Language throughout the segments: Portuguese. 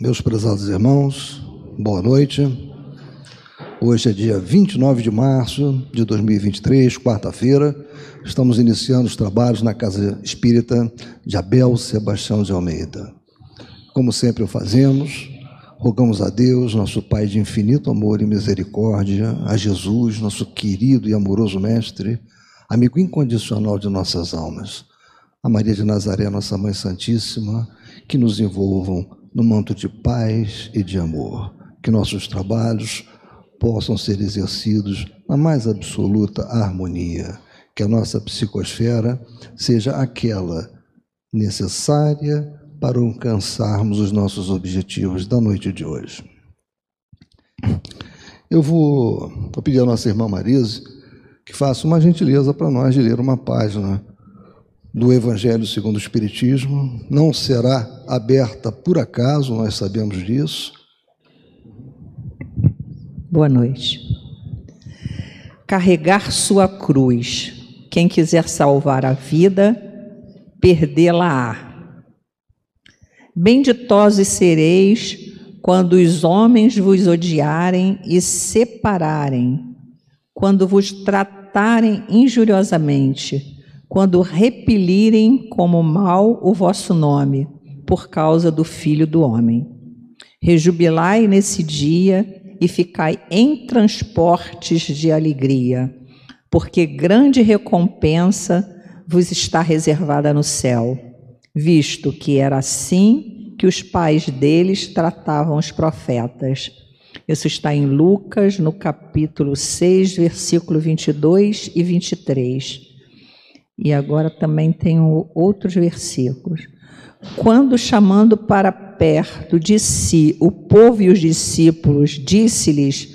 Meus prezados irmãos, boa noite. Hoje é dia 29 de março de 2023, quarta-feira. Estamos iniciando os trabalhos na Casa Espírita de Abel Sebastião de Almeida. Como sempre o fazemos, rogamos a Deus, nosso Pai de infinito amor e misericórdia, a Jesus, nosso querido e amoroso Mestre, amigo incondicional de nossas almas, a Maria de Nazaré, nossa Mãe Santíssima, que nos envolvam no manto de paz e de amor. Que nossos trabalhos possam ser exercidos na mais absoluta harmonia. Que a nossa psicosfera seja aquela necessária para alcançarmos os nossos objetivos da noite de hoje. Eu vou, vou pedir à nossa irmã Marise que faça uma gentileza para nós de ler uma página do Evangelho segundo o Espiritismo não será aberta por acaso, nós sabemos disso. Boa noite. Carregar sua cruz. Quem quiser salvar a vida, perdê-la-á. Benditosos sereis quando os homens vos odiarem e separarem, quando vos tratarem injuriosamente quando repelirem como mal o vosso nome, por causa do Filho do Homem. Rejubilai nesse dia e ficai em transportes de alegria, porque grande recompensa vos está reservada no céu, visto que era assim que os pais deles tratavam os profetas. Isso está em Lucas, no capítulo 6, versículo 22 e 23. E agora também tenho outros versículos. Quando chamando para perto de si o povo e os discípulos, disse-lhes: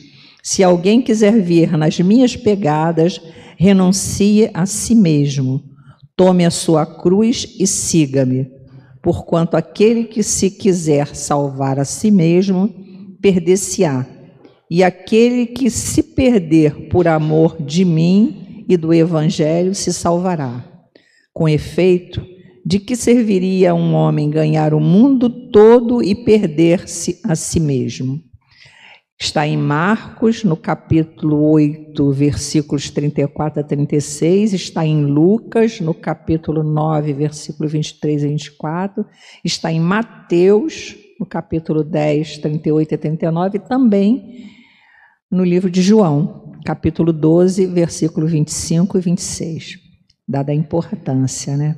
Se alguém quiser vir nas minhas pegadas, renuncie a si mesmo, tome a sua cruz e siga-me. Porquanto aquele que se quiser salvar a si mesmo, perder-se-á. E aquele que se perder por amor de mim, e do Evangelho se salvará. Com efeito, de que serviria um homem ganhar o mundo todo e perder-se a si mesmo? Está em Marcos, no capítulo 8, versículos 34 a 36, está em Lucas, no capítulo 9, versículo 23 a 24, está em Mateus, no capítulo 10, 38 a 39, e também no livro de João, capítulo 12, versículo 25 e 26, dada a importância, né?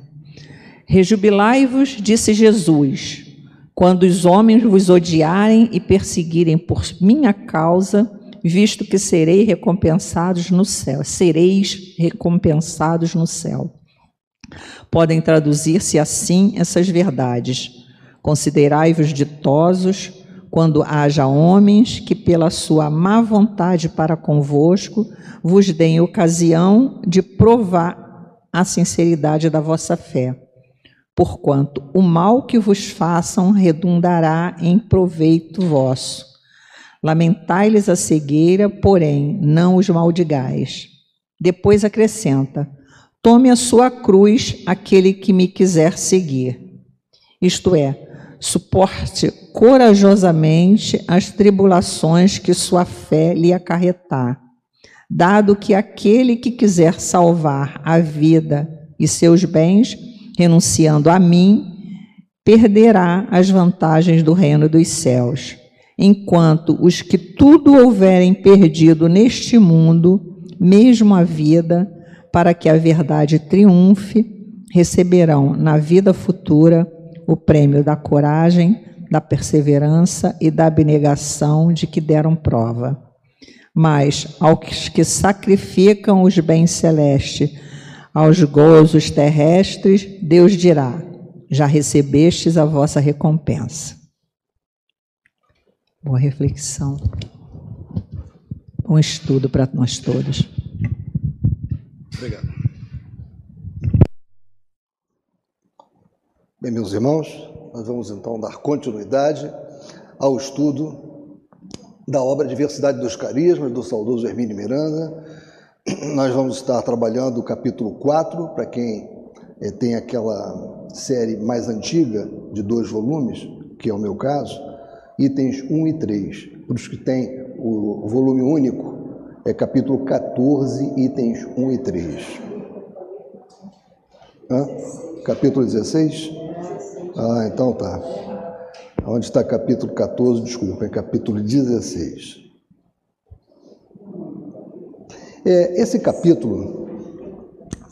Rejubilai-vos, disse Jesus, quando os homens vos odiarem e perseguirem por minha causa, visto que serei recompensados no céu, sereis recompensados no céu. Podem traduzir-se assim essas verdades. Considerai-vos ditosos quando haja homens que, pela sua má vontade para convosco, vos deem ocasião de provar a sinceridade da vossa fé. Porquanto o mal que vos façam redundará em proveito vosso. Lamentai-lhes a cegueira, porém, não os maldigais. Depois acrescenta: Tome a sua cruz aquele que me quiser seguir. Isto é, suporte corajosamente as tribulações que sua fé lhe acarretar, dado que aquele que quiser salvar a vida e seus bens, renunciando a mim, perderá as vantagens do reino dos céus, enquanto os que tudo houverem perdido neste mundo, mesmo a vida, para que a verdade triunfe, receberão na vida futura o prêmio da coragem, da perseverança e da abnegação de que deram prova. Mas aos que sacrificam os bens celestes, aos gozos terrestres, Deus dirá: já recebestes a vossa recompensa. Boa reflexão. Bom estudo para nós todos. Obrigado. Bem, meus irmãos, nós vamos então dar continuidade ao estudo da obra Diversidade dos Carismas, do saudoso Hermínio Miranda. Nós vamos estar trabalhando o capítulo 4, para quem é, tem aquela série mais antiga, de dois volumes, que é o meu caso, itens 1 e 3. Para os que têm o volume único, é capítulo 14, itens 1 e 3. Hã? Capítulo 16? Ah, então tá. Onde está capítulo 14? Desculpa, é capítulo 16. É, esse capítulo,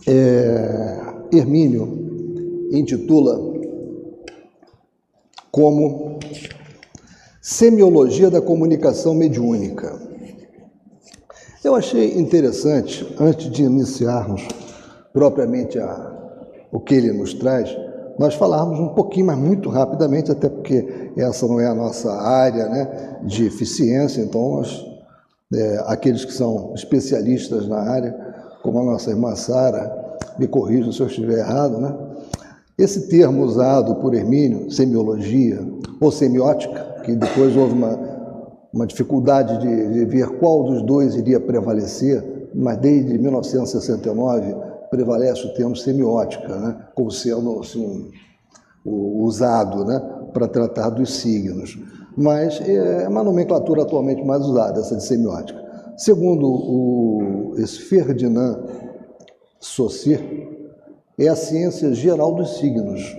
é, Hermínio intitula como Semiologia da Comunicação Mediúnica. Eu achei interessante, antes de iniciarmos propriamente a, o que ele nos traz, nós falarmos um pouquinho, mas muito rapidamente, até porque essa não é a nossa área né, de eficiência, então nós, é, aqueles que são especialistas na área, como a nossa irmã Sara, me corrija se eu estiver errado, né? Esse termo usado por Hermínio, semiologia ou semiótica, que depois houve uma, uma dificuldade de, de ver qual dos dois iria prevalecer, mas desde 1969 prevalece o termo semiótica, né, como sendo assim, usado né, para tratar dos signos. Mas é uma nomenclatura atualmente mais usada, essa de semiótica. Segundo o, esse Ferdinand Saussure, é a ciência geral dos signos,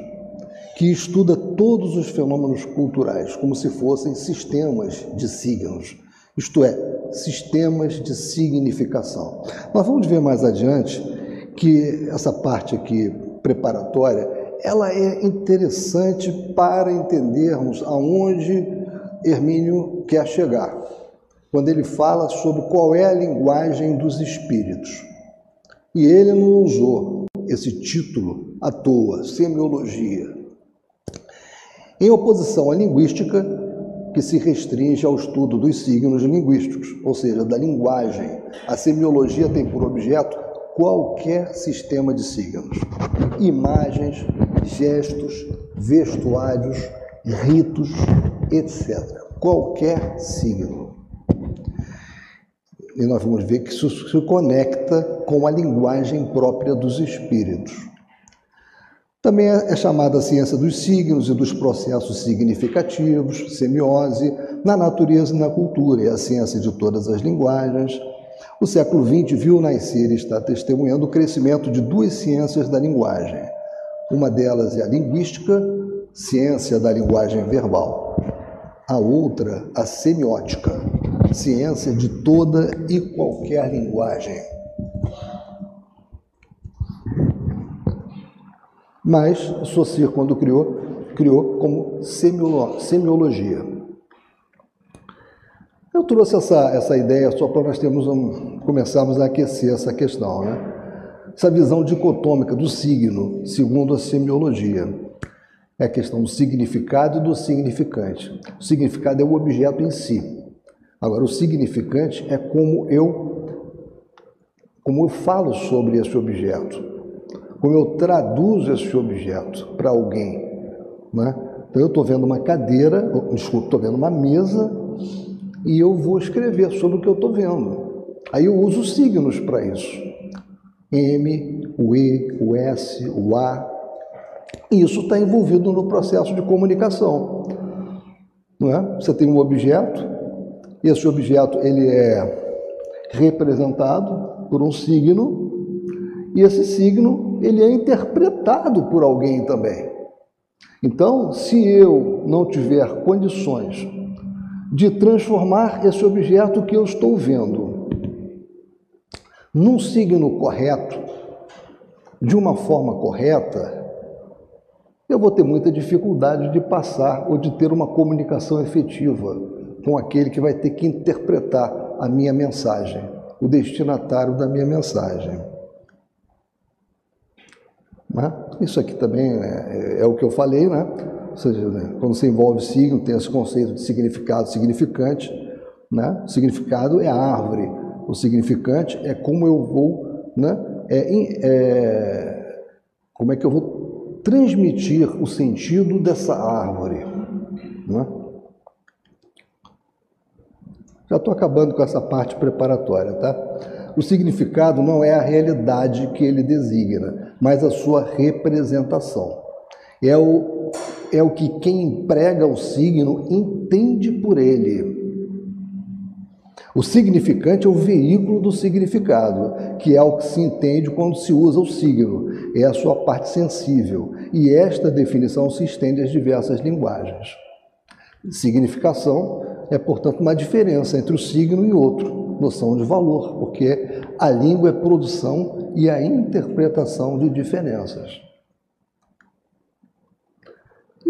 que estuda todos os fenômenos culturais como se fossem sistemas de signos, isto é, sistemas de significação. Nós vamos ver mais adiante que essa parte aqui preparatória, ela é interessante para entendermos aonde Hermínio quer chegar, quando ele fala sobre qual é a linguagem dos espíritos. E ele não usou esse título à toa, semiologia. Em oposição à linguística, que se restringe ao estudo dos signos linguísticos, ou seja, da linguagem. A semiologia tem por objeto qualquer sistema de signos, imagens, gestos, vestuários, ritos, etc. Qualquer signo. E nós vamos ver que isso se conecta com a linguagem própria dos espíritos. Também é chamada a ciência dos signos e dos processos significativos, semiose, na natureza e na cultura, é a ciência de todas as linguagens. O século XX viu nascer e está testemunhando o crescimento de duas ciências da linguagem. Uma delas é a linguística, ciência da linguagem verbal. A outra, a semiótica, ciência de toda e qualquer linguagem. Mas Saussure, quando criou, criou como semiologia. Eu trouxe essa, essa ideia só para nós termos um, começarmos a aquecer essa questão, né? Essa visão dicotômica do signo, segundo a semiologia. É a questão do significado e do significante. O significado é o objeto em si. Agora, o significante é como eu, como eu falo sobre esse objeto, como eu traduzo esse objeto para alguém. Né? Então, eu estou vendo uma cadeira, desculpa, estou vendo uma mesa e eu vou escrever sobre o que eu estou vendo. Aí eu uso signos para isso. M, o E, o S, o A. Isso está envolvido no processo de comunicação. Não é? Você tem um objeto, esse objeto ele é representado por um signo e esse signo ele é interpretado por alguém também. Então, se eu não tiver condições de transformar esse objeto que eu estou vendo num signo correto, de uma forma correta, eu vou ter muita dificuldade de passar ou de ter uma comunicação efetiva com aquele que vai ter que interpretar a minha mensagem, o destinatário da minha mensagem. Né? Isso aqui também é, é, o que eu falei, né? Ou seja, né? quando você envolve signo, tem esse conceito de significado significante. Né? Significado é a árvore, o significante é como eu vou, né? é, é, como é que eu vou transmitir o sentido dessa árvore. Né? Já estou acabando com essa parte preparatória, tá? O significado não é a realidade que ele designa, mas a sua representação. É o, é o que quem emprega o signo entende por ele. O significante é o veículo do significado, que é o que se entende quando se usa o signo, é a sua parte sensível, e esta definição se estende às diversas linguagens. Significação é, portanto, uma diferença entre o signo e outro, noção de valor, porque a língua é produção e a interpretação de diferenças.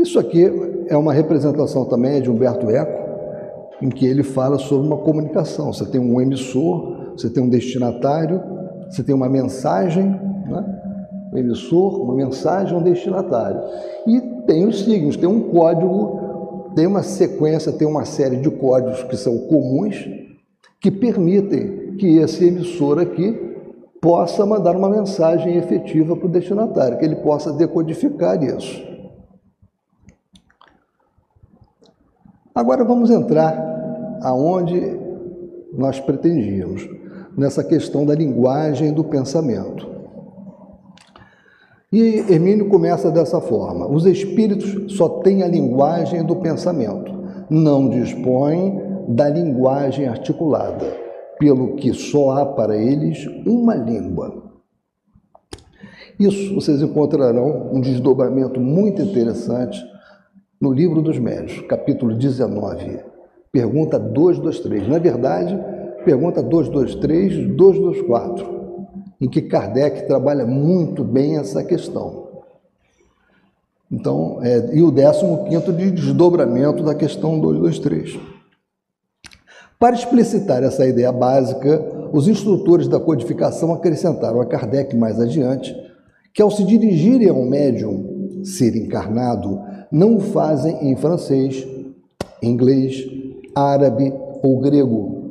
Isso aqui é uma representação também de Humberto Eco, em que ele fala sobre uma comunicação. Você tem um emissor, você tem um destinatário, você tem uma mensagem, né? um emissor, uma mensagem, um destinatário. E tem os signos, tem um código, tem uma sequência, tem uma série de códigos que são comuns, que permitem que esse emissor aqui possa mandar uma mensagem efetiva para o destinatário, que ele possa decodificar isso. Agora vamos entrar aonde nós pretendíamos, nessa questão da linguagem do pensamento. E Hermínio começa dessa forma: os espíritos só têm a linguagem do pensamento, não dispõem da linguagem articulada, pelo que só há para eles uma língua. Isso vocês encontrarão um desdobramento muito interessante no livro dos Médios, capítulo 19, Pergunta 223. Na verdade, pergunta 223, 224, em que Kardec trabalha muito bem essa questão. Então, é, e o 15 de desdobramento da questão 223. Para explicitar essa ideia básica, os instrutores da codificação acrescentaram a Kardec mais adiante que, ao se dirigirem a um médium ser encarnado, não o fazem em francês, inglês, árabe ou grego,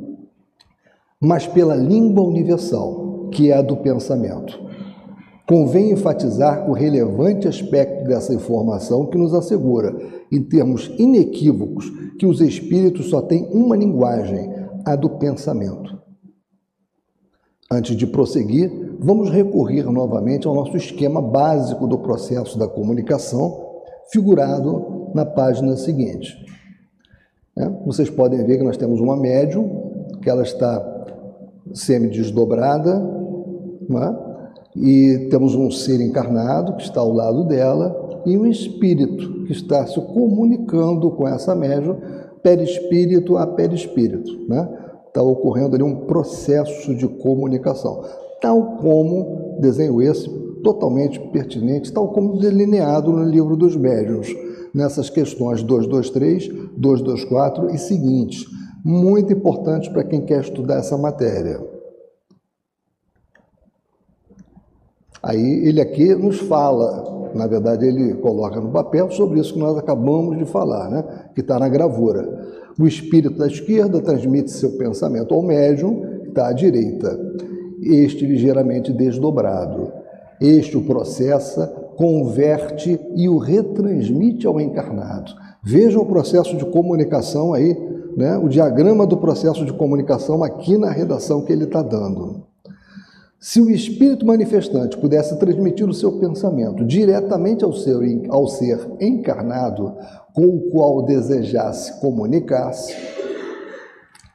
mas pela língua universal, que é a do pensamento. Convém enfatizar o relevante aspecto dessa informação que nos assegura, em termos inequívocos, que os espíritos só têm uma linguagem, a do pensamento. Antes de prosseguir, vamos recorrer novamente ao nosso esquema básico do processo da comunicação, figurado na página seguinte. Né? Vocês podem ver que nós temos uma médium, que ela está semi-desdobrada, né? e temos um ser encarnado que está ao lado dela, e um espírito que está se comunicando com essa médium, perispírito a perispírito. Né? Está ocorrendo ali um processo de comunicação, tal como desenho esse totalmente pertinente, tal como delineado no livro dos médiuns nessas questões 223, 224 e seguintes, muito importantes para quem quer estudar essa matéria. Aí ele aqui nos fala, na verdade ele coloca no papel sobre isso que nós acabamos de falar, né? que está na gravura. O espírito da esquerda transmite seu pensamento ao médium, que está à direita, este ligeiramente desdobrado. Este o processa converte e o retransmite ao encarnado. Vejam o processo de comunicação aí, né? o diagrama do processo de comunicação aqui na redação que ele está dando. Se o espírito manifestante pudesse transmitir o seu pensamento diretamente ao ser, ao ser encarnado, com o qual desejasse comunicar-se,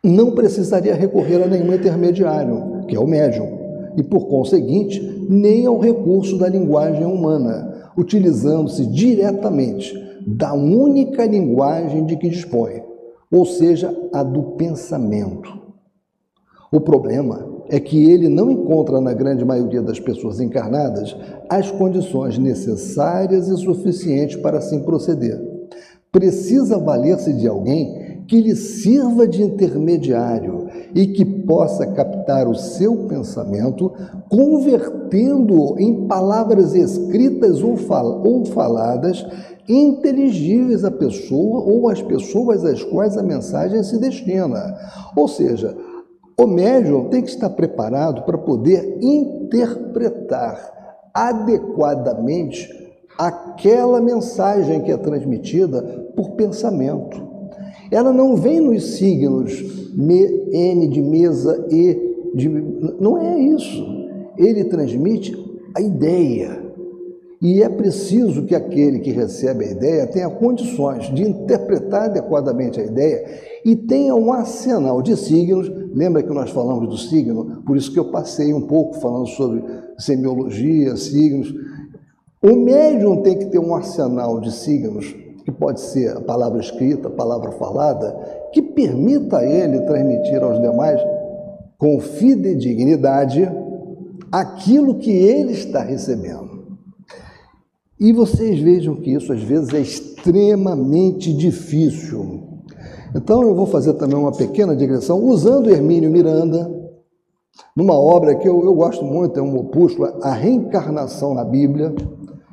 não precisaria recorrer a nenhum intermediário, que é o médium e, por conseguinte, nem ao recurso da linguagem humana, utilizando-se diretamente da única linguagem de que dispõe, ou seja, a do pensamento. O problema é que ele não encontra na grande maioria das pessoas encarnadas as condições necessárias e suficientes para assim proceder. Precisa valer-se de alguém que lhe sirva de intermediário e que possa captar o seu pensamento, convertendo-o em palavras escritas ou, fal ou faladas inteligíveis à pessoa ou às pessoas às quais a mensagem se destina. Ou seja, o médium tem que estar preparado para poder interpretar adequadamente aquela mensagem que é transmitida por pensamento. Ela não vem nos signos M de mesa, E de. Não é isso. Ele transmite a ideia. E é preciso que aquele que recebe a ideia tenha condições de interpretar adequadamente a ideia e tenha um arsenal de signos. Lembra que nós falamos do signo? Por isso que eu passei um pouco falando sobre semiologia, signos. O médium tem que ter um arsenal de signos, que pode ser a palavra escrita, a palavra falada, que permita a ele transmitir aos demais com fidedignidade aquilo que ele está recebendo. E vocês vejam que isso às vezes é extremamente difícil. Então eu vou fazer também uma pequena digressão usando Hermínio Miranda, numa obra que eu, eu gosto muito, é um opúsculo, A Reencarnação na Bíblia,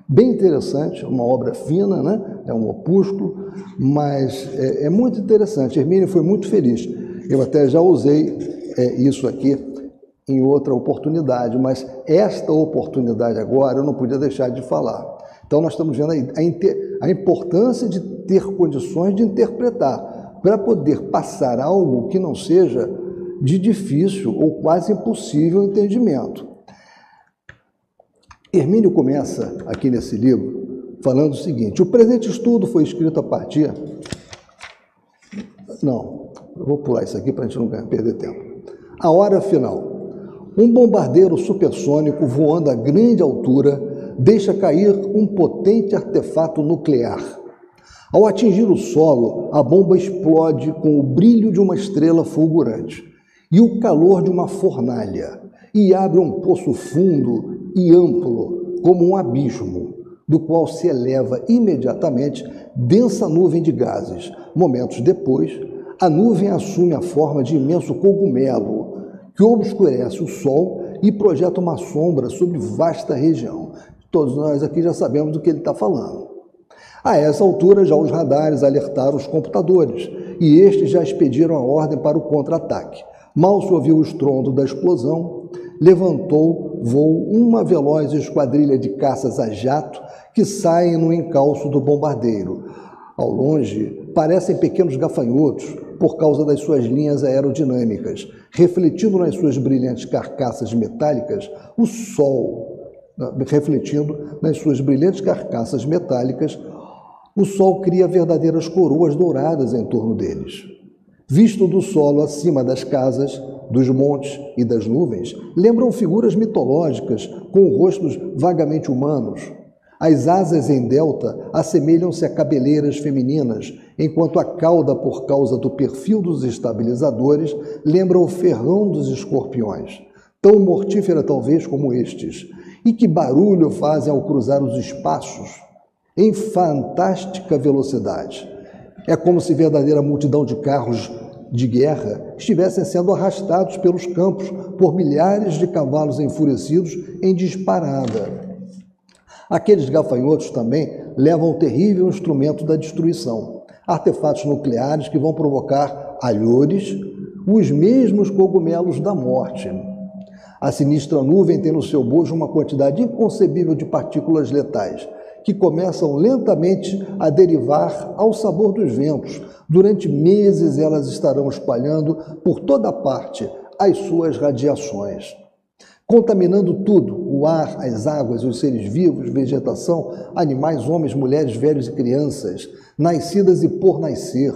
bem interessante, uma obra fina, né? é um opúsculo, mas é, é muito interessante. Hermínio foi muito feliz. Eu até já usei é, isso aqui em outra oportunidade, mas esta oportunidade agora eu não podia deixar de falar. Então, nós estamos vendo a, a importância de ter condições de interpretar, para poder passar algo que não seja de difícil ou quase impossível entendimento. Hermínio começa aqui nesse livro falando o seguinte: o presente estudo foi escrito a partir. Não, eu vou pular isso aqui para a gente não perder tempo. A hora final. Um bombardeiro supersônico voando a grande altura deixa cair um potente artefato nuclear. Ao atingir o solo, a bomba explode com o brilho de uma estrela fulgurante e o calor de uma fornalha, e abre um poço fundo e amplo, como um abismo, do qual se eleva imediatamente densa nuvem de gases. Momentos depois, a nuvem assume a forma de imenso cogumelo que obscurece o sol e projeta uma sombra sobre vasta região. Todos nós aqui já sabemos do que ele está falando. A essa altura, já os radares alertaram os computadores e estes já expediram a ordem para o contra-ataque. Mal se ouviu o estrondo da explosão, levantou voo uma veloz esquadrilha de caças a jato que saem no encalço do bombardeiro. Ao longe, parecem pequenos gafanhotos por causa das suas linhas aerodinâmicas, refletindo nas suas brilhantes carcaças metálicas o sol refletindo nas suas brilhantes carcaças metálicas, o sol cria verdadeiras coroas douradas em torno deles. Visto do solo acima das casas, dos montes e das nuvens, lembram figuras mitológicas com rostos vagamente humanos. As asas em delta assemelham-se a cabeleiras femininas, enquanto a cauda, por causa do perfil dos estabilizadores, lembra o ferrão dos escorpiões, tão mortífera talvez como estes, e que barulho fazem ao cruzar os espaços em fantástica velocidade. É como se verdadeira multidão de carros de guerra estivessem sendo arrastados pelos campos por milhares de cavalos enfurecidos em disparada. Aqueles gafanhotos também levam o terrível instrumento da destruição, artefatos nucleares que vão provocar alhores, os mesmos cogumelos da morte. A sinistra nuvem tem no seu bojo uma quantidade inconcebível de partículas letais, que começam lentamente a derivar ao sabor dos ventos. Durante meses elas estarão espalhando por toda parte as suas radiações, contaminando tudo: o ar, as águas, os seres vivos, vegetação, animais, homens, mulheres, velhos e crianças, nascidas e por nascer.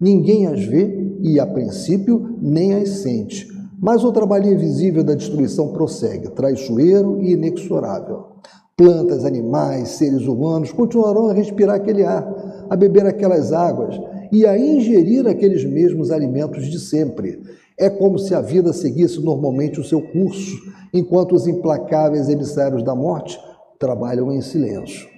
Ninguém as vê e, a princípio, nem as sente mas o trabalho invisível da destruição prossegue, traiçoeiro e inexorável. Plantas, animais, seres humanos continuarão a respirar aquele ar, a beber aquelas águas e a ingerir aqueles mesmos alimentos de sempre. É como se a vida seguisse normalmente o seu curso, enquanto os implacáveis emissários da morte trabalham em silêncio.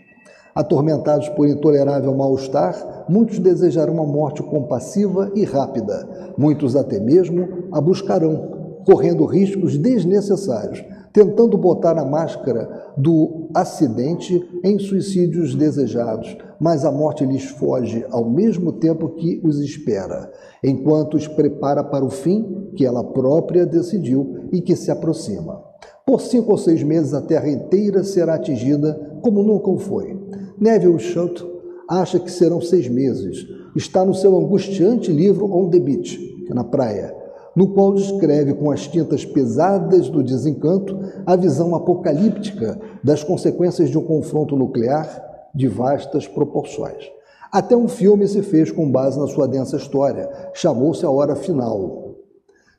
Atormentados por intolerável mal-estar, muitos desejarão uma morte compassiva e rápida. Muitos até mesmo a buscarão, correndo riscos desnecessários, tentando botar a máscara do acidente em suicídios desejados, mas a morte lhes foge ao mesmo tempo que os espera, enquanto os prepara para o fim que ela própria decidiu e que se aproxima. Por cinco ou seis meses a terra inteira será atingida como nunca o foi. Neville Shutt acha que serão seis meses. Está no seu angustiante livro On the Beach, na praia. No qual descreve com as tintas pesadas do desencanto a visão apocalíptica das consequências de um confronto nuclear de vastas proporções. Até um filme se fez com base na sua densa história, chamou-se A Hora Final.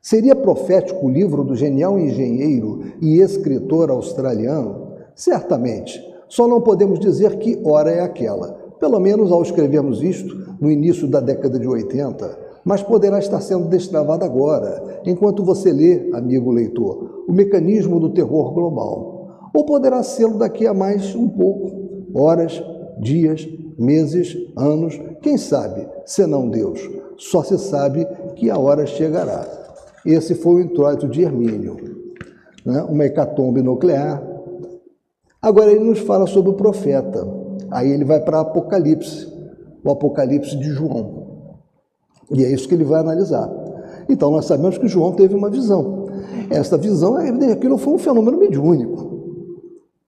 Seria profético o livro do genial engenheiro e escritor australiano? Certamente. Só não podemos dizer que hora é aquela, pelo menos ao escrevermos isto no início da década de 80, mas poderá estar sendo destravada agora, enquanto você lê, amigo leitor, o mecanismo do terror global. Ou poderá ser daqui a mais um pouco, horas, dias, meses, anos, quem sabe, senão Deus. Só se sabe que a hora chegará. Esse foi o introito de Hermínio, né? uma hecatombe nuclear. Agora ele nos fala sobre o profeta. Aí ele vai para Apocalipse, o Apocalipse de João. E é isso que ele vai analisar. Então nós sabemos que João teve uma visão. Esta visão, é aquilo foi um fenômeno mediúnico.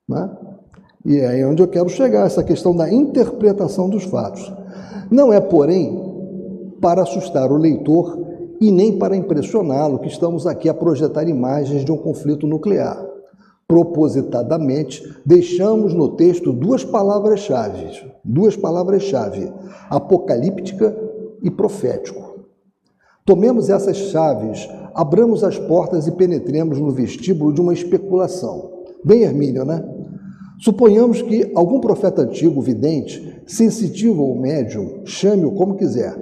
Né? E é aí onde eu quero chegar, essa questão da interpretação dos fatos. Não é, porém, para assustar o leitor e nem para impressioná-lo que estamos aqui a projetar imagens de um conflito nuclear. Propositadamente, deixamos no texto duas palavras-chave, duas palavras-chave, apocalíptica e profético. Tomemos essas chaves, abramos as portas e penetremos no vestíbulo de uma especulação. Bem, Hermínio, né? Suponhamos que algum profeta antigo, vidente, sensitivo ou médium, chame-o como quiser,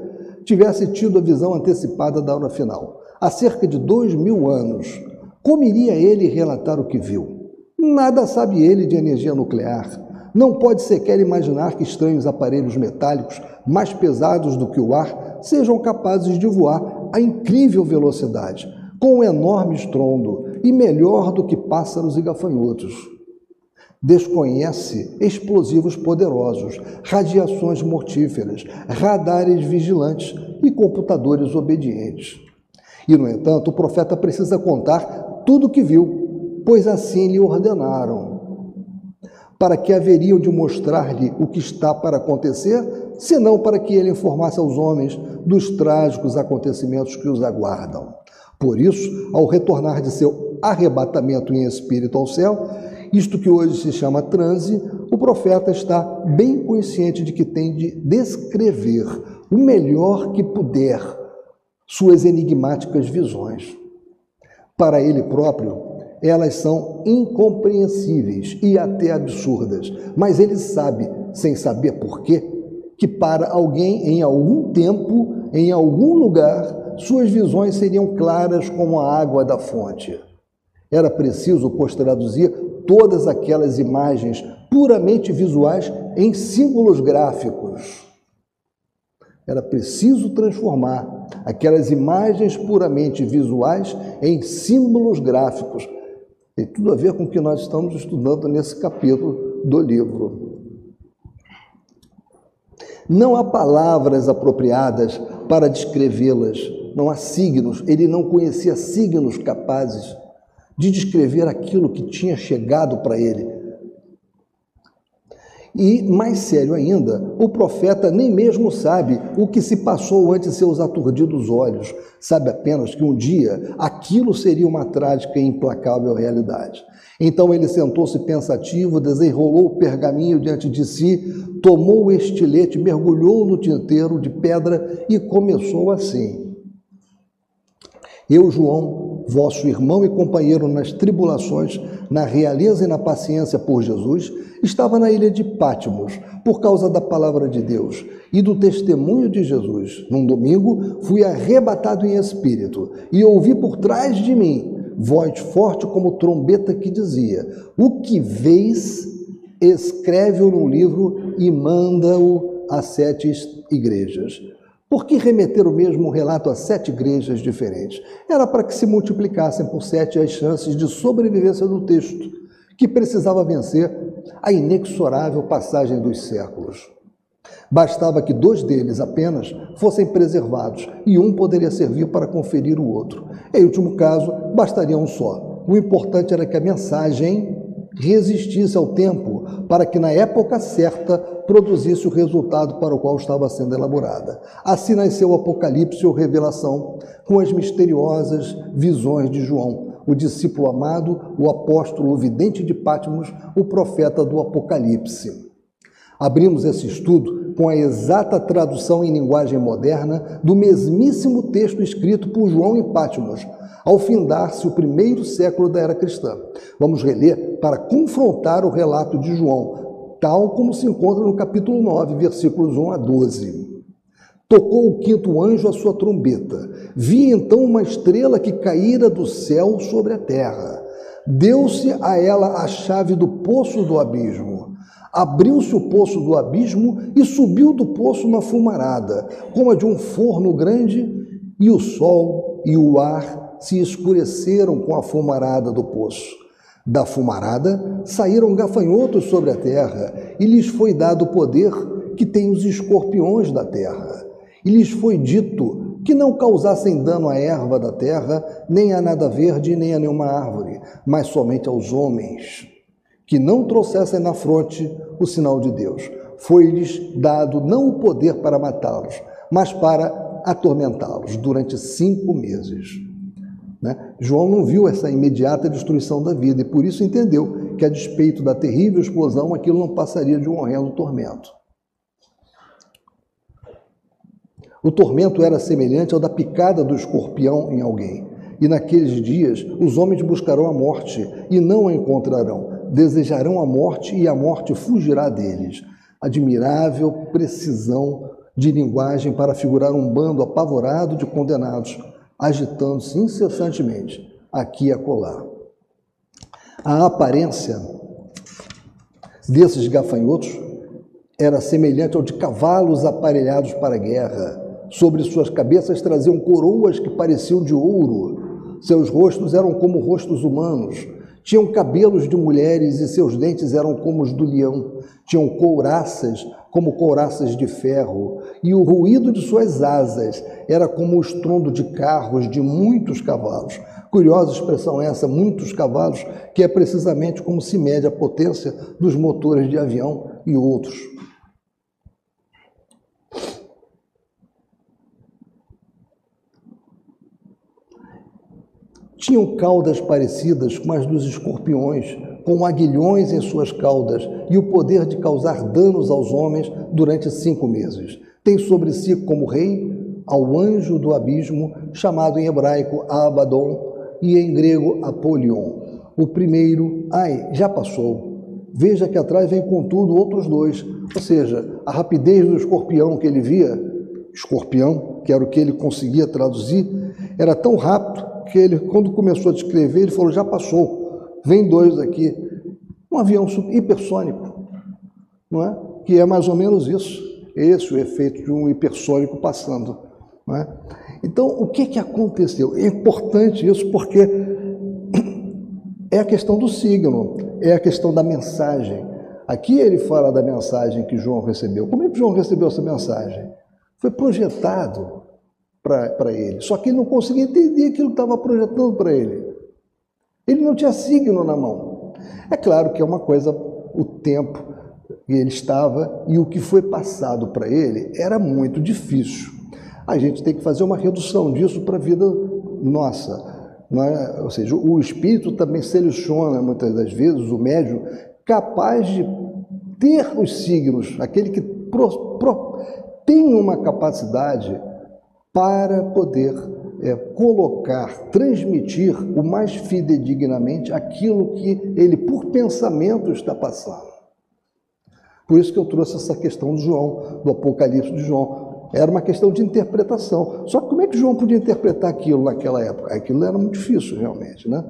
tivesse tido a visão antecipada da hora final, há cerca de dois mil anos, como iria ele relatar o que viu? Nada sabe ele de energia nuclear. Não pode sequer imaginar que estranhos aparelhos metálicos, mais pesados do que o ar, sejam capazes de voar a incrível velocidade, com um enorme estrondo e melhor do que pássaros e gafanhotos desconhece explosivos poderosos, radiações mortíferas, radares vigilantes e computadores obedientes. E, no entanto, o profeta precisa contar tudo o que viu, pois assim lhe ordenaram. Para que haveriam de mostrar-lhe o que está para acontecer, senão para que ele informasse aos homens dos trágicos acontecimentos que os aguardam. Por isso, ao retornar de seu arrebatamento em espírito ao céu, isto que hoje se chama transe, o profeta está bem consciente de que tem de descrever o melhor que puder suas enigmáticas visões. Para ele próprio, elas são incompreensíveis e até absurdas, mas ele sabe, sem saber porquê, que para alguém em algum tempo, em algum lugar, suas visões seriam claras como a água da fonte. Era preciso, pois, traduzir todas aquelas imagens puramente visuais em símbolos gráficos. Era preciso transformar aquelas imagens puramente visuais em símbolos gráficos. Tem tudo a ver com o que nós estamos estudando nesse capítulo do livro. Não há palavras apropriadas para descrevê-las, não há signos, ele não conhecia signos capazes de descrever aquilo que tinha chegado para ele. E, mais sério ainda, o profeta nem mesmo sabe o que se passou ante seus aturdidos olhos, sabe apenas que um dia aquilo seria uma trágica e implacável realidade. Então ele sentou-se pensativo, desenrolou o pergaminho diante de si, tomou o estilete, mergulhou no tinteiro de pedra e começou assim: Eu, João, vosso irmão e companheiro nas tribulações, na realeza e na paciência por Jesus, estava na ilha de Pátimos, por causa da palavra de Deus e do testemunho de Jesus. Num domingo, fui arrebatado em espírito e ouvi por trás de mim voz forte como trombeta que dizia: O que vês, escreve-o num livro e manda-o a sete igrejas. Por que remeter o mesmo relato a sete igrejas diferentes? Era para que se multiplicassem por sete as chances de sobrevivência do texto, que precisava vencer a inexorável passagem dos séculos. Bastava que dois deles apenas fossem preservados e um poderia servir para conferir o outro. Em último caso, bastaria um só. O importante era que a mensagem resistisse ao tempo para que na época certa produzisse o resultado para o qual estava sendo elaborada. Assim nasceu o Apocalipse ou Revelação, com as misteriosas visões de João, o discípulo amado, o apóstolo, o vidente de Pátimos, o profeta do Apocalipse. Abrimos esse estudo com a exata tradução em linguagem moderna do mesmíssimo texto escrito por João em Pátimos, ao findar-se o primeiro século da era cristã. Vamos reler para confrontar o relato de João, tal como se encontra no capítulo 9, versículos 1 a 12. Tocou o quinto anjo a sua trombeta. Vi então uma estrela que caíra do céu sobre a terra. Deu-se a ela a chave do poço do abismo. Abriu-se o poço do abismo e subiu do poço uma fumarada, como a de um forno grande, e o sol e o ar se escureceram com a fumarada do poço. Da fumarada saíram gafanhotos sobre a terra, e lhes foi dado o poder que têm os escorpiões da terra e lhes foi dito que não causassem dano à erva da terra, nem a nada verde, nem a nenhuma árvore, mas somente aos homens, que não trouxessem na fronte o sinal de Deus. Foi-lhes dado não o poder para matá-los, mas para atormentá-los durante cinco meses. Né? João não viu essa imediata destruição da vida e por isso entendeu que, a despeito da terrível explosão, aquilo não passaria de um horrendo tormento. O tormento era semelhante ao da picada do escorpião em alguém. E naqueles dias os homens buscarão a morte e não a encontrarão. Desejarão a morte e a morte fugirá deles. Admirável precisão de linguagem para figurar um bando apavorado de condenados, agitando-se incessantemente aqui e acolá. A aparência desses gafanhotos era semelhante ao de cavalos aparelhados para a guerra Sobre suas cabeças traziam coroas que pareciam de ouro. Seus rostos eram como rostos humanos. Tinham cabelos de mulheres e seus dentes eram como os do leão. Tinham couraças como couraças de ferro, e o ruído de suas asas era como o estrondo de carros de muitos cavalos. Curiosa expressão essa, muitos cavalos, que é precisamente como se mede a potência dos motores de avião e outros. Tinham caudas parecidas com as dos escorpiões, com aguilhões em suas caudas e o poder de causar danos aos homens durante cinco meses. Tem sobre si como rei ao anjo do abismo, chamado em hebraico Abaddon e em grego Apolion. O primeiro, ai, já passou. Veja que atrás vem contudo outros dois, ou seja, a rapidez do escorpião que ele via, escorpião, que era o que ele conseguia traduzir, era tão rápido que ele, quando começou a descrever, ele falou: já passou, vem dois aqui. Um avião hipersônico, não é? que é mais ou menos isso. Esse é o efeito de um hipersônico passando. Não é? Então, o que, que aconteceu? É importante isso porque é a questão do signo, é a questão da mensagem. Aqui ele fala da mensagem que João recebeu. Como é que João recebeu essa mensagem? Foi projetado para ele. Só que ele não conseguia entender aquilo que estava projetando para ele. Ele não tinha signo na mão. É claro que é uma coisa, o tempo que ele estava e o que foi passado para ele era muito difícil. A gente tem que fazer uma redução disso para a vida nossa. É? Ou seja, o espírito também seleciona muitas das vezes o médium capaz de ter os signos, aquele que pro, pro, tem uma capacidade para poder é, colocar, transmitir o mais fidedignamente aquilo que ele, por pensamento, está passando. Por isso que eu trouxe essa questão de João, do Apocalipse de João. Era uma questão de interpretação. Só que como é que João podia interpretar aquilo naquela época? Aquilo era muito difícil, realmente, né?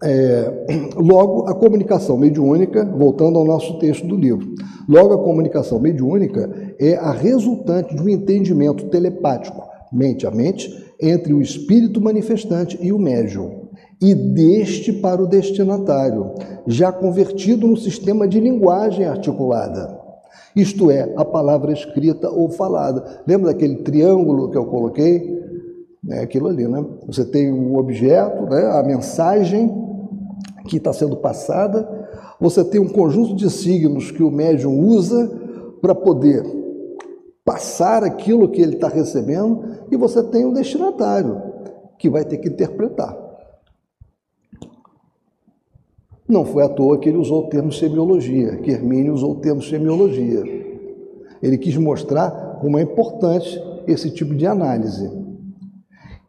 É, logo, a comunicação mediúnica, voltando ao nosso texto do livro, logo a comunicação mediúnica é a resultante de um entendimento telepático, mente a mente, entre o espírito manifestante e o médium, e deste para o destinatário, já convertido no sistema de linguagem articulada. Isto é, a palavra escrita ou falada. Lembra daquele triângulo que eu coloquei? É aquilo ali, né? Você tem o objeto, né? a mensagem que está sendo passada, você tem um conjunto de signos que o médium usa para poder passar aquilo que ele está recebendo e você tem um destinatário que vai ter que interpretar. Não foi à toa que ele usou o termo semiologia, que Hermínio usou o termo semiologia. Ele quis mostrar como é importante esse tipo de análise.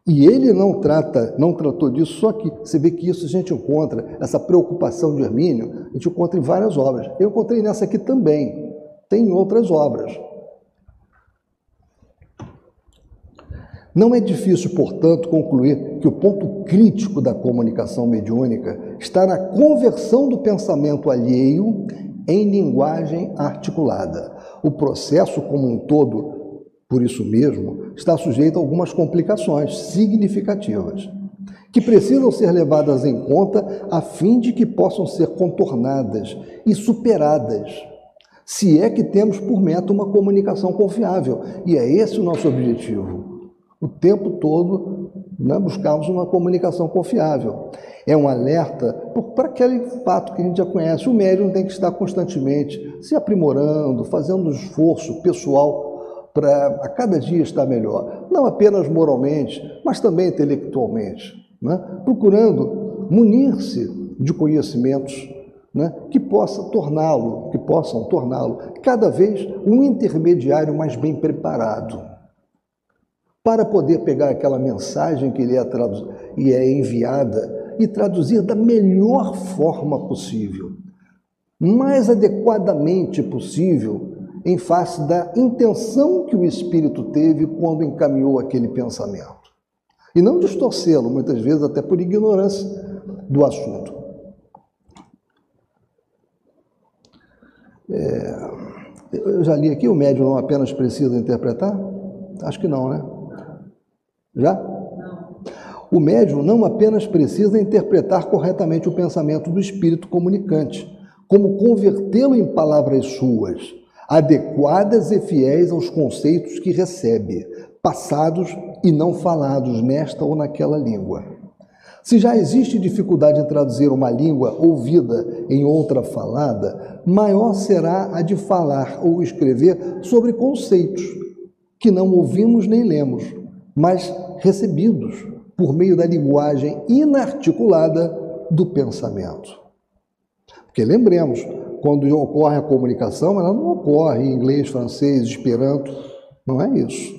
E ele não trata, não tratou disso só aqui. Você vê que isso a gente encontra, essa preocupação de Hermínio, a gente encontra em várias obras. Eu encontrei nessa aqui também. Tem outras obras. Não é difícil, portanto, concluir que o ponto crítico da comunicação mediúnica está na conversão do pensamento alheio em linguagem articulada. O processo como um todo, por isso mesmo, está sujeito a algumas complicações significativas, que precisam ser levadas em conta a fim de que possam ser contornadas e superadas, se é que temos por meta uma comunicação confiável, e é esse o nosso objetivo o tempo todo né, buscarmos uma comunicação confiável. É um alerta para aquele fato que a gente já conhece. O médium tem que estar constantemente se aprimorando, fazendo esforço pessoal para a cada dia estar melhor. Não apenas moralmente, mas também intelectualmente. Né? Procurando munir-se de conhecimentos né, que possa torná-lo, que possam torná-lo cada vez um intermediário mais bem preparado para poder pegar aquela mensagem que lhe é, é enviada e traduzir da melhor forma possível, mais adequadamente possível, em face da intenção que o Espírito teve quando encaminhou aquele pensamento. E não distorcê-lo, muitas vezes até por ignorância do assunto. É, eu já li aqui, o médium não apenas precisa interpretar? Acho que não, né? Já? O médium não apenas precisa interpretar corretamente o pensamento do espírito comunicante, como convertê-lo em palavras suas, adequadas e fiéis aos conceitos que recebe, passados e não falados nesta ou naquela língua. Se já existe dificuldade em traduzir uma língua ouvida em outra falada, maior será a de falar ou escrever sobre conceitos que não ouvimos nem lemos, mas recebidos por meio da linguagem inarticulada do pensamento. Porque lembremos, quando ocorre a comunicação, ela não ocorre em inglês, francês, esperanto, não é isso.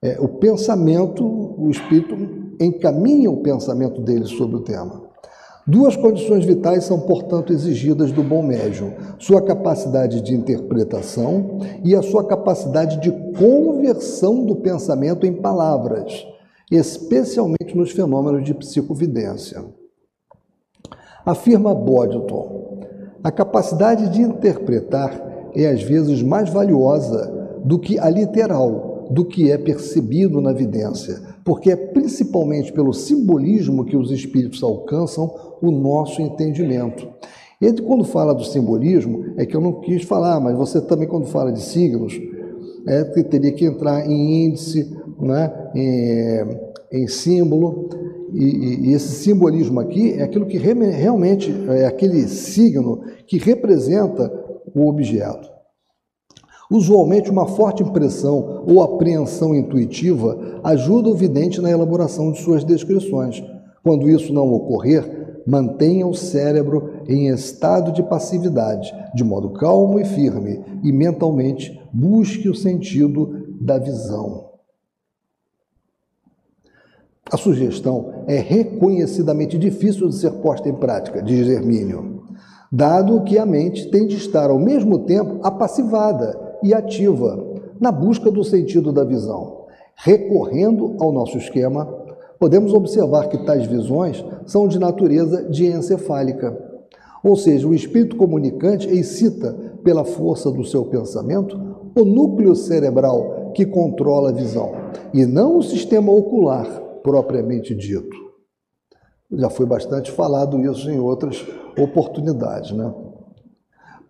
É, o pensamento, o espírito encaminha o pensamento dele sobre o tema. Duas condições vitais são, portanto, exigidas do bom médium: sua capacidade de interpretação e a sua capacidade de conversão do pensamento em palavras, especialmente nos fenômenos de psicovidência. Afirma Bodton: a capacidade de interpretar é às vezes mais valiosa do que a literal, do que é percebido na vidência, porque é principalmente pelo simbolismo que os espíritos alcançam o nosso entendimento. Ele, quando fala do simbolismo, é que eu não quis falar, mas você também, quando fala de signos, é, teria que entrar em índice, né, em, em símbolo, e, e, esse simbolismo aqui é aquilo que re, realmente é aquele signo que representa o objeto. Usualmente, uma forte impressão ou apreensão intuitiva ajuda o vidente na elaboração de suas descrições. Quando isso não ocorrer, mantenha o cérebro em estado de passividade, de modo calmo e firme, e mentalmente busque o sentido da visão. A sugestão é reconhecidamente difícil de ser posta em prática, diz Hermínio, dado que a mente tem de estar ao mesmo tempo apassivada e ativa na busca do sentido da visão. Recorrendo ao nosso esquema, podemos observar que tais visões são de natureza diencefálica, ou seja, o espírito comunicante excita pela força do seu pensamento o núcleo cerebral que controla a visão, e não o sistema ocular propriamente dito. Já foi bastante falado isso em outras oportunidades, né?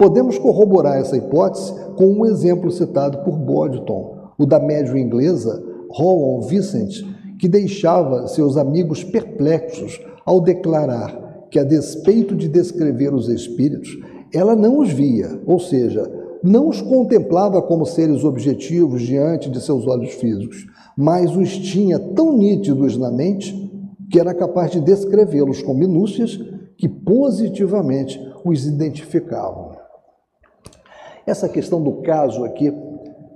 Podemos corroborar essa hipótese com um exemplo citado por Bodton, o da médium inglesa Rowan Vincent, que deixava seus amigos perplexos ao declarar que, a despeito de descrever os espíritos, ela não os via, ou seja, não os contemplava como seres objetivos diante de seus olhos físicos, mas os tinha tão nítidos na mente que era capaz de descrevê-los com minúcias que positivamente os identificavam. Essa questão do caso aqui,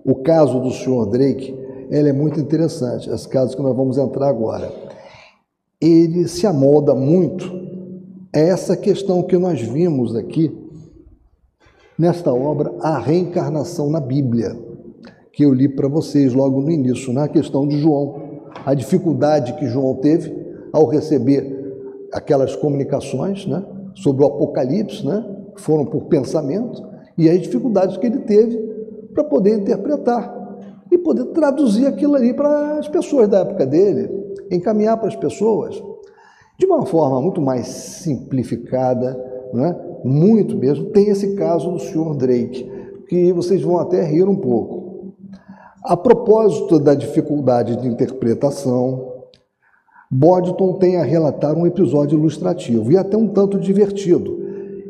o caso do Sr. Drake, ela é muito interessante, esse caso que nós vamos entrar agora. Ele se amolda muito a essa questão que nós vimos aqui nesta obra, A Reencarnação na Bíblia, que eu li para vocês logo no início, na questão de João, a dificuldade que João teve ao receber aquelas comunicações né, sobre o Apocalipse, né, foram por pensamento, e as dificuldades que ele teve para poder interpretar e poder traduzir aquilo ali para as pessoas da época dele, encaminhar para as pessoas de uma forma muito mais simplificada, né? muito mesmo. Tem esse caso do Sr. Drake, que vocês vão até rir um pouco. A propósito da dificuldade de interpretação, Bodton tem a relatar um episódio ilustrativo e até um tanto divertido.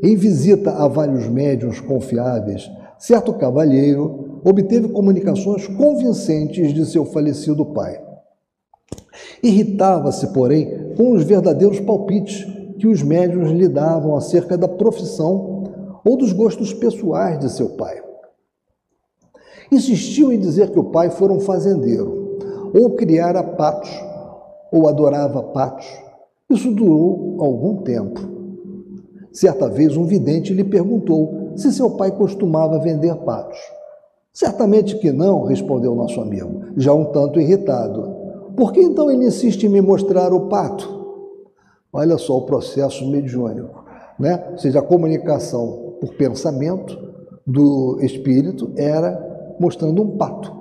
Em visita a vários médiuns confiáveis, certo cavalheiro obteve comunicações convincentes de seu falecido pai. Irritava-se, porém, com os verdadeiros palpites que os médiuns lhe davam acerca da profissão ou dos gostos pessoais de seu pai. Insistiu em dizer que o pai fora um fazendeiro, ou criara patos, ou adorava patos. Isso durou algum tempo. Certa vez, um vidente lhe perguntou se seu pai costumava vender patos. Certamente que não, respondeu nosso amigo, já um tanto irritado. Por que então ele insiste em me mostrar o pato? Olha só o processo mediúnico, né? Ou seja, a comunicação por pensamento do espírito era mostrando um pato.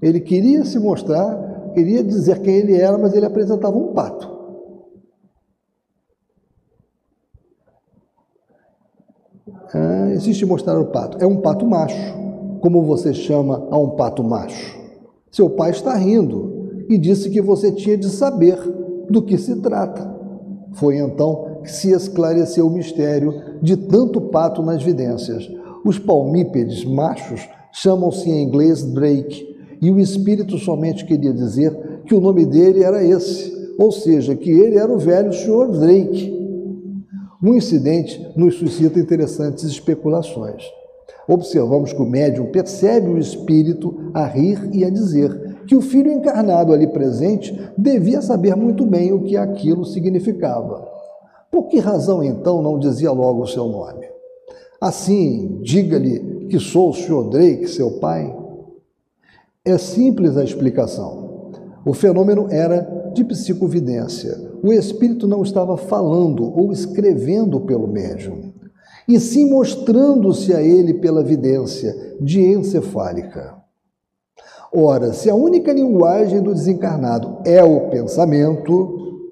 Ele queria se mostrar queria dizer quem ele era, mas ele apresentava um pato. Ah, existe mostrar o pato. É um pato macho. Como você chama a um pato macho? Seu pai está rindo e disse que você tinha de saber do que se trata. Foi então que se esclareceu o mistério de tanto pato nas vidências. Os palmípedes machos chamam-se em inglês Drake e o Espírito somente queria dizer que o nome dele era esse, ou seja, que ele era o velho Sr. Drake. Um incidente nos suscita interessantes especulações. Observamos que o médium percebe o espírito a rir e a dizer que o filho encarnado ali presente devia saber muito bem o que aquilo significava. Por que razão então não dizia logo o seu nome? Assim, diga-lhe que sou o Sr. Drake, seu pai. É simples a explicação. O fenômeno era de psicovidência. O espírito não estava falando ou escrevendo pelo médium, e sim mostrando-se a ele pela vidência diencefálica. Ora, se a única linguagem do desencarnado é o pensamento,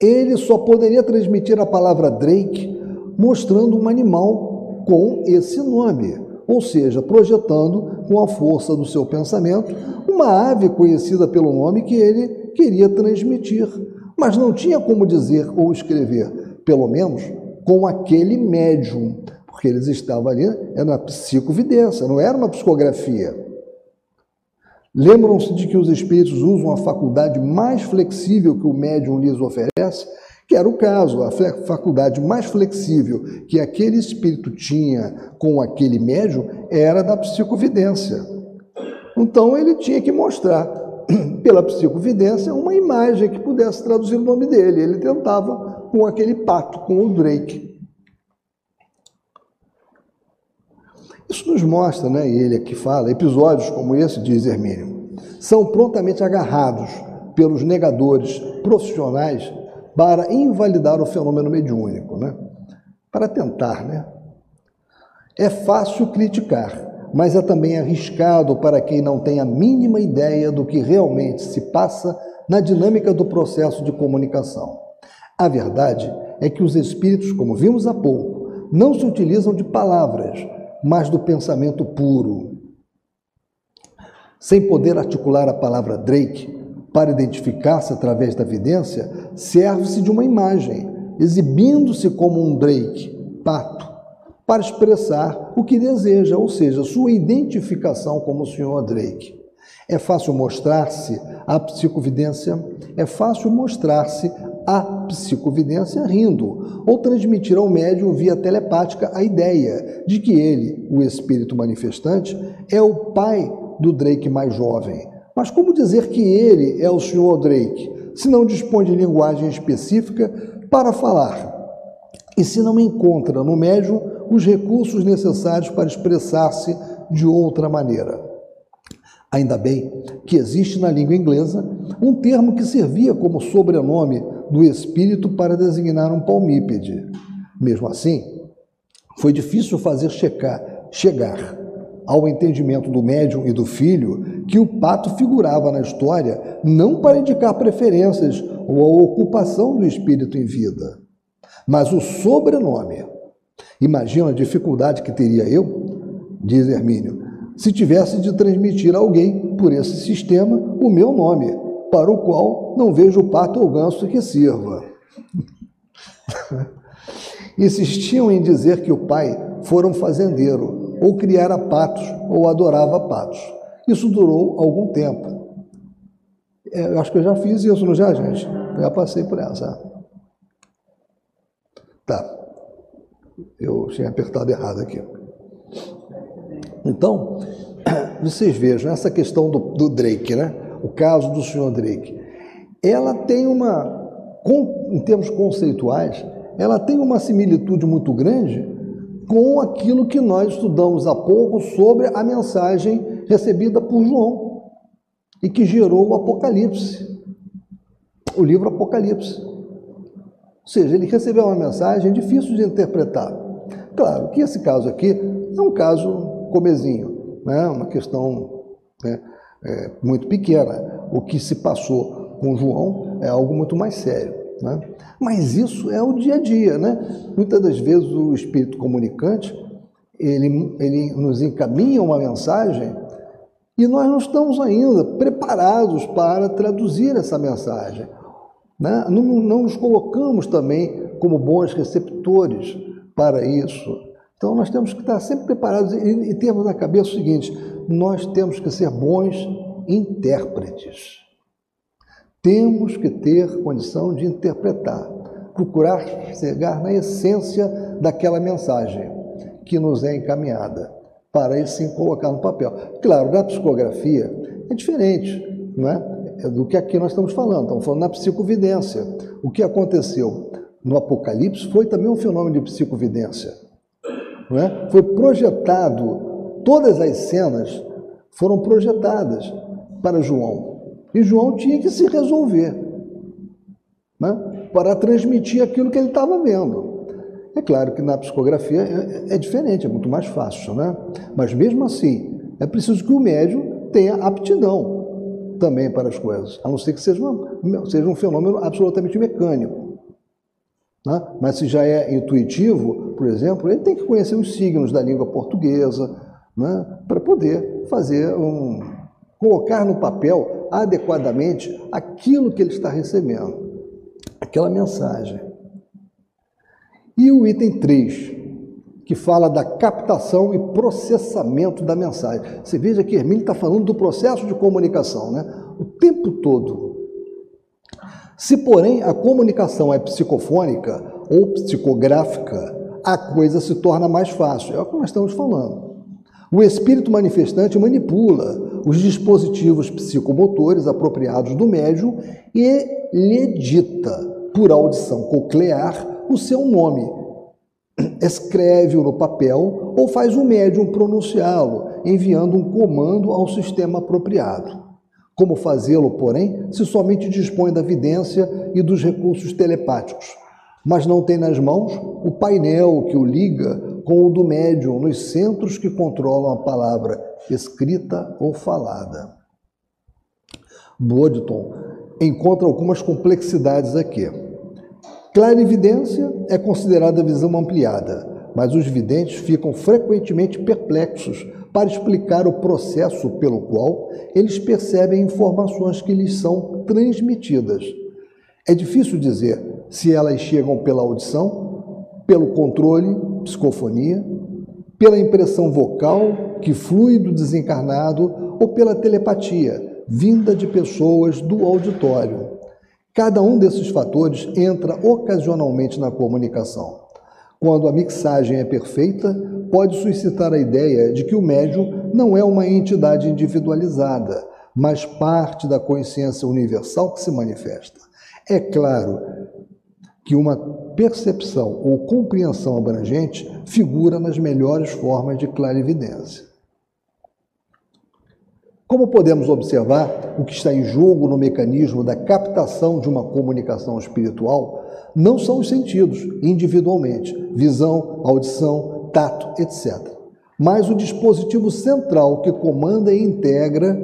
ele só poderia transmitir a palavra Drake mostrando um animal com esse nome ou seja, projetando com a força do seu pensamento uma ave conhecida pelo nome que ele queria transmitir, mas não tinha como dizer ou escrever, pelo menos com aquele médium, porque eles estavam ali, era uma psicovidência, não era uma psicografia. Lembram-se de que os espíritos usam a faculdade mais flexível que o médium lhes oferece? que era o caso, a faculdade mais flexível que aquele espírito tinha com aquele médium era da psicovidência. Então ele tinha que mostrar pela psicovidência uma imagem que pudesse traduzir o nome dele. Ele tentava com aquele pato, com o Drake. Isso nos mostra, né, ele aqui fala, episódios como esse, diz Hermínio, são prontamente agarrados pelos negadores profissionais para invalidar o fenômeno mediúnico, né? para tentar. Né? É fácil criticar, mas é também arriscado para quem não tem a mínima ideia do que realmente se passa na dinâmica do processo de comunicação. A verdade é que os espíritos, como vimos há pouco, não se utilizam de palavras, mas do pensamento puro. Sem poder articular a palavra Drake, para identificar-se através da evidência, serve-se de uma imagem, exibindo-se como um Drake, pato, para expressar o que deseja, ou seja, sua identificação como o Sr. Drake. É fácil mostrar-se a psicovidência, é fácil mostrar-se a psicovidência rindo, ou transmitir ao médium via telepática a ideia de que ele, o espírito manifestante, é o pai do Drake mais jovem. Mas como dizer que ele é o Sr. Drake, se não dispõe de linguagem específica para falar? E se não encontra no médium os recursos necessários para expressar-se de outra maneira? Ainda bem que existe na língua inglesa um termo que servia como sobrenome do espírito para designar um palmípede. Mesmo assim, foi difícil fazer checar, chegar ao entendimento do médium e do filho que o pato figurava na história não para indicar preferências ou a ocupação do espírito em vida, mas o sobrenome. Imagina a dificuldade que teria eu, diz Hermínio, se tivesse de transmitir a alguém por esse sistema o meu nome, para o qual não vejo pato ou ganso que sirva. Insistiam em dizer que o pai fora um fazendeiro, ou criara patos, ou adorava patos. Isso durou algum tempo. É, eu acho que eu já fiz isso, não já, gente? Eu já passei por essa. Tá. Eu tinha apertado errado aqui. Então, vocês vejam essa questão do, do Drake, né? O caso do senhor Drake. Ela tem uma, em termos conceituais, ela tem uma similitude muito grande com aquilo que nós estudamos há pouco sobre a mensagem recebida por João e que gerou o Apocalipse, o livro Apocalipse. Ou seja, ele recebeu uma mensagem difícil de interpretar. Claro que esse caso aqui é um caso comezinho, né? uma questão né, é, muito pequena. O que se passou com João é algo muito mais sério. Né? Mas isso é o dia a dia. Né? Muitas das vezes o espírito comunicante ele, ele nos encaminha uma mensagem e nós não estamos ainda preparados para traduzir essa mensagem. Né? Não, não nos colocamos também como bons receptores para isso. Então nós temos que estar sempre preparados e, e termos na cabeça o seguinte: nós temos que ser bons intérpretes. Temos que ter condição de interpretar, procurar chegar na essência daquela mensagem que nos é encaminhada, para aí sim colocar no papel. Claro, na psicografia é diferente, não é? É do que aqui nós estamos falando, estamos falando na psicovidência. O que aconteceu no Apocalipse foi também um fenômeno de psicovidência não é? foi projetado, todas as cenas foram projetadas para João. E João tinha que se resolver né? para transmitir aquilo que ele estava vendo. É claro que na psicografia é, é diferente, é muito mais fácil, né? mas mesmo assim, é preciso que o médium tenha aptidão também para as coisas, a não ser que seja, uma, seja um fenômeno absolutamente mecânico. Né? Mas se já é intuitivo, por exemplo, ele tem que conhecer os signos da língua portuguesa né? para poder fazer um. colocar no papel adequadamente aquilo que ele está recebendo, aquela mensagem. E o item 3, que fala da captação e processamento da mensagem. Você veja que Hermínio está falando do processo de comunicação, né? O tempo todo. Se, porém, a comunicação é psicofônica ou psicográfica, a coisa se torna mais fácil. É o que nós estamos falando. O espírito manifestante manipula os dispositivos psicomotores apropriados do médium e lhe dita, por audição coclear, o seu nome. Escreve-o no papel ou faz o médium pronunciá-lo, enviando um comando ao sistema apropriado. Como fazê-lo, porém, se somente dispõe da vidência e dos recursos telepáticos, mas não tem nas mãos o painel que o liga com o do médium nos centros que controlam a palavra escrita ou falada. Bodton encontra algumas complexidades aqui. Clarividência é considerada visão ampliada, mas os videntes ficam frequentemente perplexos para explicar o processo pelo qual eles percebem informações que lhes são transmitidas. É difícil dizer se elas chegam pela audição, pelo controle, psicofonia pela impressão vocal que flui do desencarnado ou pela telepatia vinda de pessoas do auditório. Cada um desses fatores entra ocasionalmente na comunicação. Quando a mixagem é perfeita, pode suscitar a ideia de que o médium não é uma entidade individualizada, mas parte da consciência universal que se manifesta. É claro que uma percepção ou compreensão abrangente figura nas melhores formas de clarividência. Como podemos observar, o que está em jogo no mecanismo da captação de uma comunicação espiritual não são os sentidos individualmente, visão, audição, tato, etc., mas o dispositivo central que comanda e integra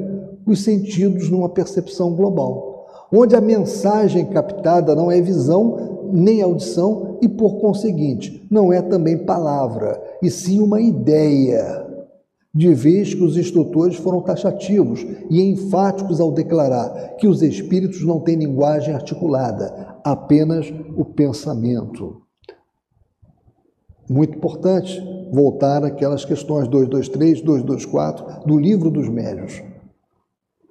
os sentidos numa percepção global, onde a mensagem captada não é visão nem audição e, por conseguinte, não é também palavra, e sim uma ideia de vez que os instrutores foram taxativos e enfáticos ao declarar que os espíritos não têm linguagem articulada, apenas o pensamento. Muito importante voltar àquelas questões 223, 224 do livro dos médios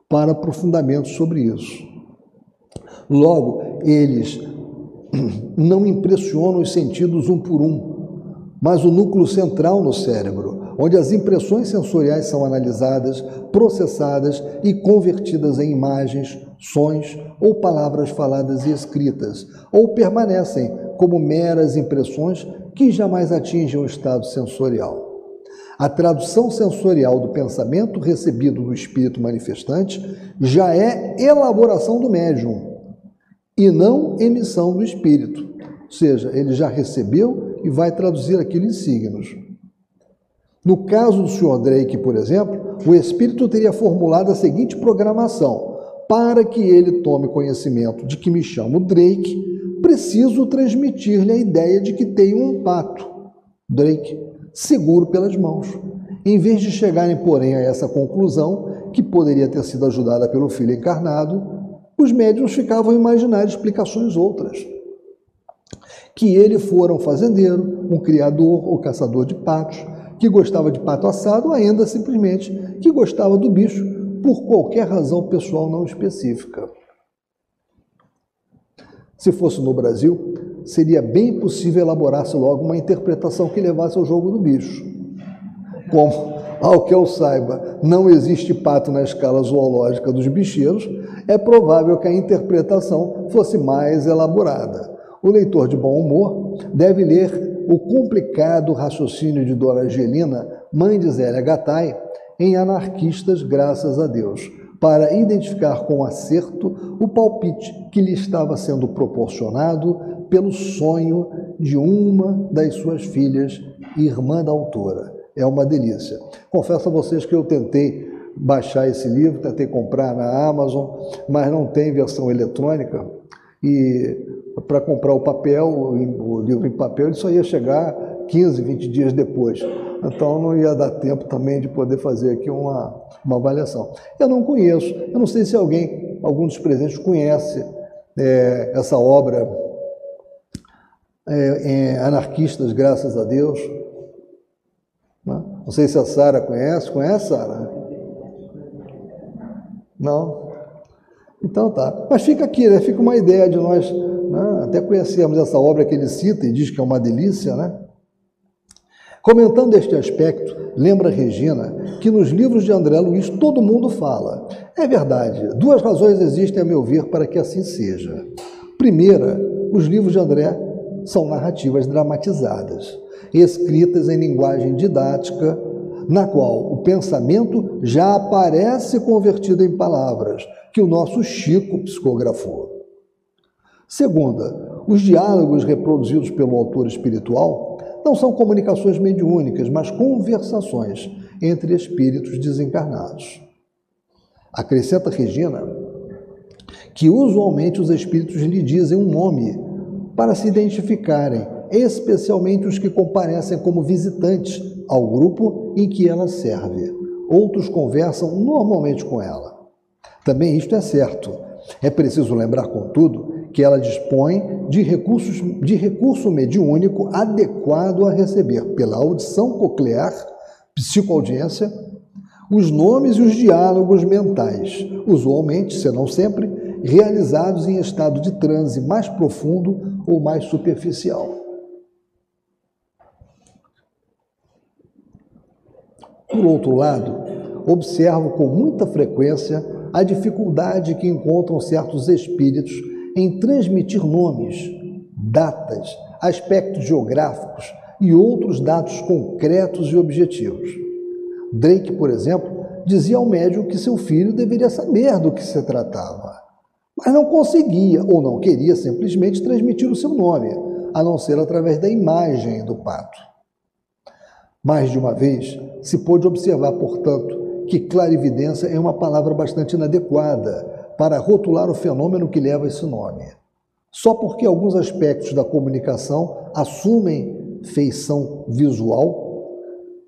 para aprofundamento sobre isso. Logo, eles não impressionam os sentidos um por um, mas o núcleo central no cérebro, onde as impressões sensoriais são analisadas, processadas e convertidas em imagens, sons ou palavras faladas e escritas, ou permanecem como meras impressões que jamais atingem o estado sensorial. A tradução sensorial do pensamento recebido do espírito manifestante já é elaboração do médium e não emissão do espírito. Ou seja, ele já recebeu e vai traduzir aquilo em signos. No caso do Sr. Drake, por exemplo, o espírito teria formulado a seguinte programação: para que ele tome conhecimento de que me chamo Drake, preciso transmitir-lhe a ideia de que tenho um pato, Drake, seguro pelas mãos. Em vez de chegarem, porém, a essa conclusão, que poderia ter sido ajudada pelo filho encarnado, os médiuns ficavam a imaginar explicações outras. Que ele fora um fazendeiro, um criador ou caçador de patos, que gostava de pato assado, ou ainda simplesmente que gostava do bicho por qualquer razão pessoal não específica. Se fosse no Brasil, seria bem possível elaborar-se logo uma interpretação que levasse ao jogo do bicho. Como, ao que eu saiba, não existe pato na escala zoológica dos bicheiros, é provável que a interpretação fosse mais elaborada. O leitor de bom humor deve ler o complicado raciocínio de Dora Angelina, mãe de Zélia Gattai, em Anarquistas, graças a Deus, para identificar com acerto o palpite que lhe estava sendo proporcionado pelo sonho de uma das suas filhas, irmã da autora. É uma delícia. Confesso a vocês que eu tentei baixar esse livro, tentei comprar na Amazon, mas não tem versão eletrônica e para comprar o papel, o livro em papel, ele só ia chegar 15, 20 dias depois. Então não ia dar tempo também de poder fazer aqui uma, uma avaliação. Eu não conheço, eu não sei se alguém, algum dos presentes, conhece é, essa obra é, Anarquistas, graças a Deus. Não, não sei se a Sara conhece. Conhece, Sara? Não? Então tá. Mas fica aqui, né? Fica uma ideia de nós né? até conhecermos essa obra que ele cita e diz que é uma delícia, né? Comentando este aspecto, lembra Regina que nos livros de André Luiz todo mundo fala. É verdade, duas razões existem, a meu ver, para que assim seja. Primeira, os livros de André são narrativas dramatizadas, escritas em linguagem didática, na qual o pensamento já aparece convertido em palavras, que o nosso Chico psicografou. Segunda, os diálogos reproduzidos pelo autor espiritual não são comunicações mediúnicas, mas conversações entre espíritos desencarnados. Acrescenta Regina que usualmente os espíritos lhe dizem um nome para se identificarem, especialmente os que comparecem como visitantes ao grupo em que ela serve. Outros conversam normalmente com ela. Também isto é certo. É preciso lembrar, contudo, que ela dispõe de, recursos, de recurso mediúnico adequado a receber pela audição coclear, psicoaudiência, os nomes e os diálogos mentais, usualmente, se não sempre, realizados em estado de transe mais profundo ou mais superficial. Por outro lado, observo com muita frequência a dificuldade que encontram certos espíritos em transmitir nomes, datas, aspectos geográficos e outros dados concretos e objetivos. Drake, por exemplo, dizia ao médium que seu filho deveria saber do que se tratava, mas não conseguia ou não queria simplesmente transmitir o seu nome, a não ser através da imagem do pato. Mais de uma vez se pôde observar, portanto, que clarividência é uma palavra bastante inadequada para rotular o fenômeno que leva esse nome. Só porque alguns aspectos da comunicação assumem feição visual,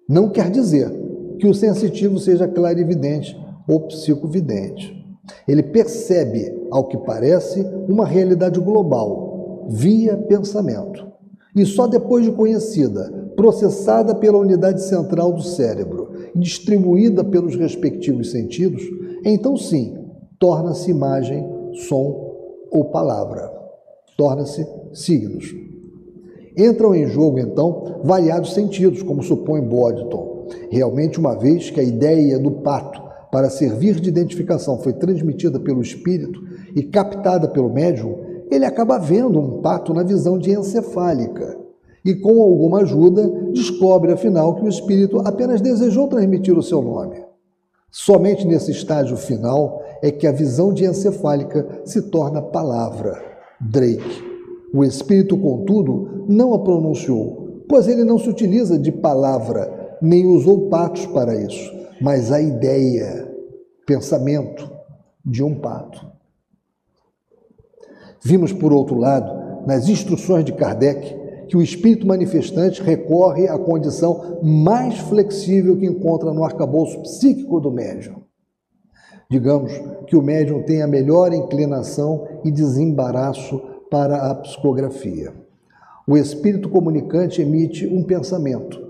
não quer dizer que o sensitivo seja clarividente ou psicovidente. Ele percebe, ao que parece, uma realidade global, via pensamento. E só depois de conhecida, processada pela unidade central do cérebro e distribuída pelos respectivos sentidos, então sim, torna-se imagem, som ou palavra. Torna-se signos. Entram em jogo, então, variados sentidos, como supõe Boddington. Realmente, uma vez que a ideia do pato para servir de identificação foi transmitida pelo espírito e captada pelo médium, ele acaba vendo um pato na visão de encefálica. E, com alguma ajuda, descobre, afinal, que o espírito apenas desejou transmitir o seu nome. Somente nesse estágio final é que a visão encefálica se torna palavra, Drake. O espírito, contudo, não a pronunciou, pois ele não se utiliza de palavra, nem usou patos para isso, mas a ideia, pensamento de um pato. Vimos, por outro lado, nas instruções de Kardec, que o espírito manifestante recorre à condição mais flexível que encontra no arcabouço psíquico do médium. Digamos que o médium tem a melhor inclinação e desembaraço para a psicografia. O espírito comunicante emite um pensamento,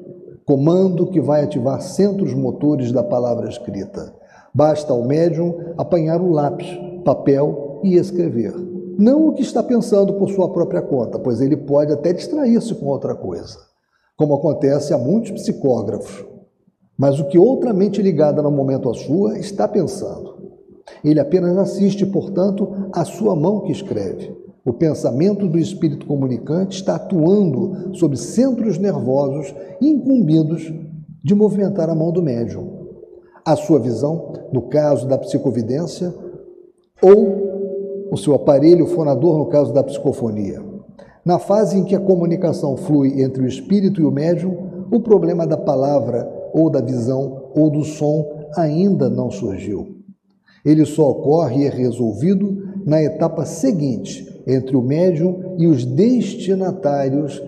comando que vai ativar centros motores da palavra escrita. Basta ao médium apanhar o lápis, papel e escrever não o que está pensando por sua própria conta, pois ele pode até distrair-se com outra coisa, como acontece a muitos psicógrafos. Mas o que outra mente ligada no momento à sua está pensando. Ele apenas assiste, portanto, à sua mão que escreve. O pensamento do espírito comunicante está atuando sobre centros nervosos incumbidos de movimentar a mão do médium. A sua visão, no caso da psicovidência, ou o seu aparelho fonador no caso da psicofonia. Na fase em que a comunicação flui entre o espírito e o médium, o problema da palavra ou da visão ou do som ainda não surgiu. Ele só ocorre e é resolvido na etapa seguinte, entre o médium e os destinatários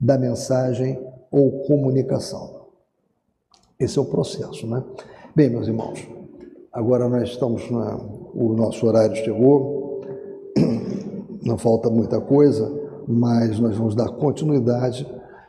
da mensagem ou comunicação. Esse é o processo, né? Bem, meus irmãos, agora nós estamos na, o nosso horário chegou não falta muita coisa, mas nós vamos dar continuidade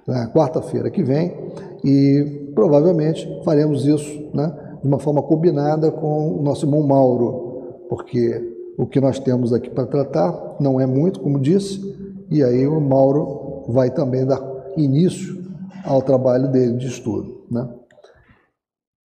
na quarta-feira que vem e provavelmente faremos isso né, de uma forma combinada com o nosso irmão Mauro, porque o que nós temos aqui para tratar não é muito, como disse, e aí o Mauro vai também dar início ao trabalho dele de estudo. Né?